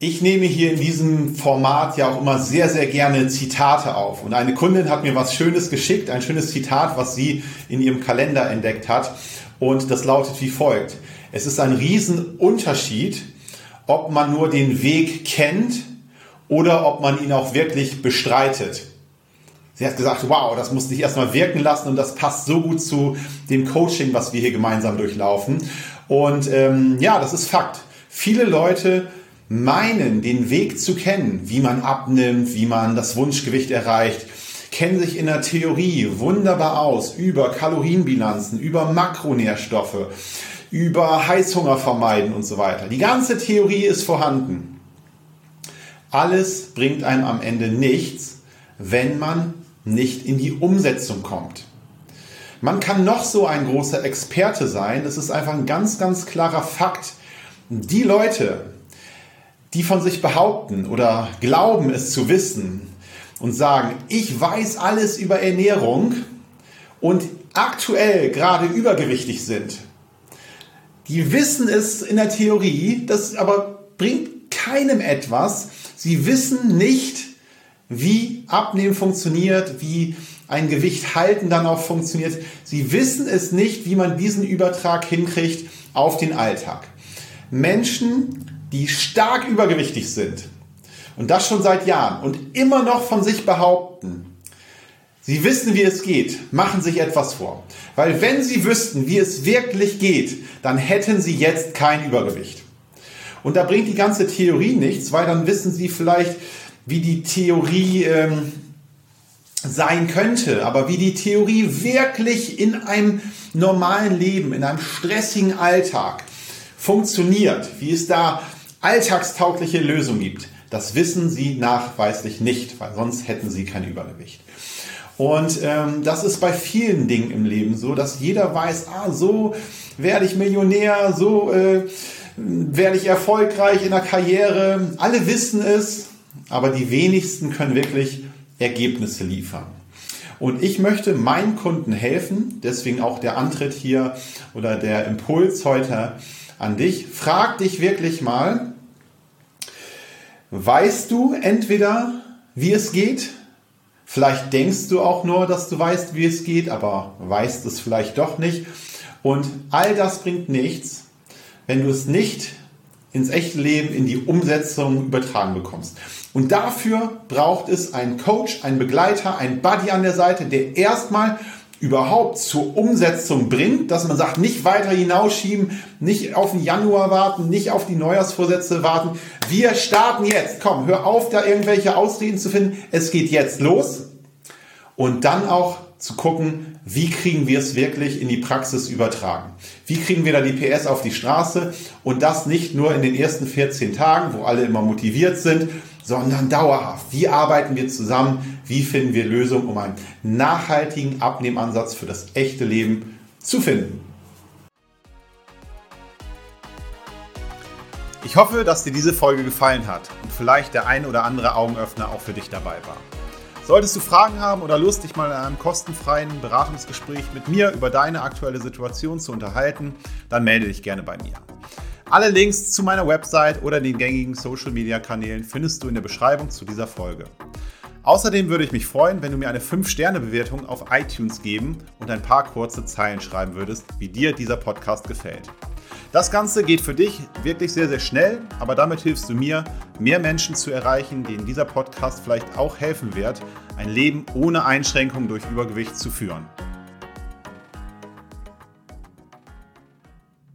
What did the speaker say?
Ich nehme hier in diesem Format ja auch immer sehr, sehr gerne Zitate auf. Und eine Kundin hat mir was Schönes geschickt, ein schönes Zitat, was sie in ihrem Kalender entdeckt hat. Und das lautet wie folgt. Es ist ein Riesenunterschied, ob man nur den Weg kennt oder ob man ihn auch wirklich bestreitet. Sie hat gesagt, wow, das muss ich erstmal wirken lassen und das passt so gut zu dem Coaching, was wir hier gemeinsam durchlaufen. Und ähm, ja, das ist Fakt. Viele Leute meinen, den Weg zu kennen, wie man abnimmt, wie man das Wunschgewicht erreicht, kennen sich in der Theorie wunderbar aus über Kalorienbilanzen, über Makronährstoffe, über Heißhunger vermeiden und so weiter. Die ganze Theorie ist vorhanden. Alles bringt einem am Ende nichts, wenn man nicht in die Umsetzung kommt. Man kann noch so ein großer Experte sein, es ist einfach ein ganz, ganz klarer Fakt. Die Leute, die von sich behaupten oder glauben es zu wissen und sagen, ich weiß alles über Ernährung und aktuell gerade übergewichtig sind, die wissen es in der Theorie, das aber bringt keinem etwas. Sie wissen nicht, wie Abnehmen funktioniert, wie ein Gewicht halten dann auch funktioniert. Sie wissen es nicht, wie man diesen Übertrag hinkriegt auf den Alltag. Menschen die stark übergewichtig sind und das schon seit Jahren und immer noch von sich behaupten, sie wissen, wie es geht, machen sich etwas vor. Weil wenn sie wüssten, wie es wirklich geht, dann hätten sie jetzt kein Übergewicht. Und da bringt die ganze Theorie nichts, weil dann wissen sie vielleicht, wie die Theorie ähm, sein könnte, aber wie die Theorie wirklich in einem normalen Leben, in einem stressigen Alltag funktioniert, wie es da alltagstaugliche Lösung gibt. Das wissen sie nachweislich nicht, weil sonst hätten sie kein Übergewicht. Und ähm, das ist bei vielen Dingen im Leben so, dass jeder weiß, ah, so werde ich Millionär, so äh, werde ich erfolgreich in der Karriere. Alle wissen es, aber die wenigsten können wirklich Ergebnisse liefern. Und ich möchte meinen Kunden helfen, deswegen auch der Antritt hier oder der Impuls heute an dich. Frag dich wirklich mal, weißt du entweder, wie es geht? Vielleicht denkst du auch nur, dass du weißt, wie es geht, aber weißt es vielleicht doch nicht. Und all das bringt nichts, wenn du es nicht ins echte Leben, in die Umsetzung übertragen bekommst. Und dafür braucht es einen Coach, einen Begleiter, einen Buddy an der Seite, der erstmal überhaupt zur Umsetzung bringt, dass man sagt, nicht weiter hinausschieben, nicht auf den Januar warten, nicht auf die Neujahrsvorsätze warten. Wir starten jetzt. Komm, hör auf, da irgendwelche Ausreden zu finden. Es geht jetzt los. Und dann auch zu gucken, wie kriegen wir es wirklich in die Praxis übertragen? Wie kriegen wir da die PS auf die Straße? Und das nicht nur in den ersten 14 Tagen, wo alle immer motiviert sind, sondern dauerhaft. Wie arbeiten wir zusammen? Wie finden wir Lösungen, um einen nachhaltigen Abnehmansatz für das echte Leben zu finden? Ich hoffe, dass dir diese Folge gefallen hat und vielleicht der ein oder andere Augenöffner auch für dich dabei war. Solltest du Fragen haben oder Lust, dich mal in einem kostenfreien Beratungsgespräch mit mir über deine aktuelle Situation zu unterhalten, dann melde dich gerne bei mir. Alle Links zu meiner Website oder den gängigen Social Media Kanälen findest du in der Beschreibung zu dieser Folge. Außerdem würde ich mich freuen, wenn du mir eine 5-Sterne-Bewertung auf iTunes geben und ein paar kurze Zeilen schreiben würdest, wie dir dieser Podcast gefällt. Das Ganze geht für dich wirklich sehr, sehr schnell, aber damit hilfst du mir, mehr Menschen zu erreichen, denen dieser Podcast vielleicht auch helfen wird, ein Leben ohne Einschränkung durch Übergewicht zu führen.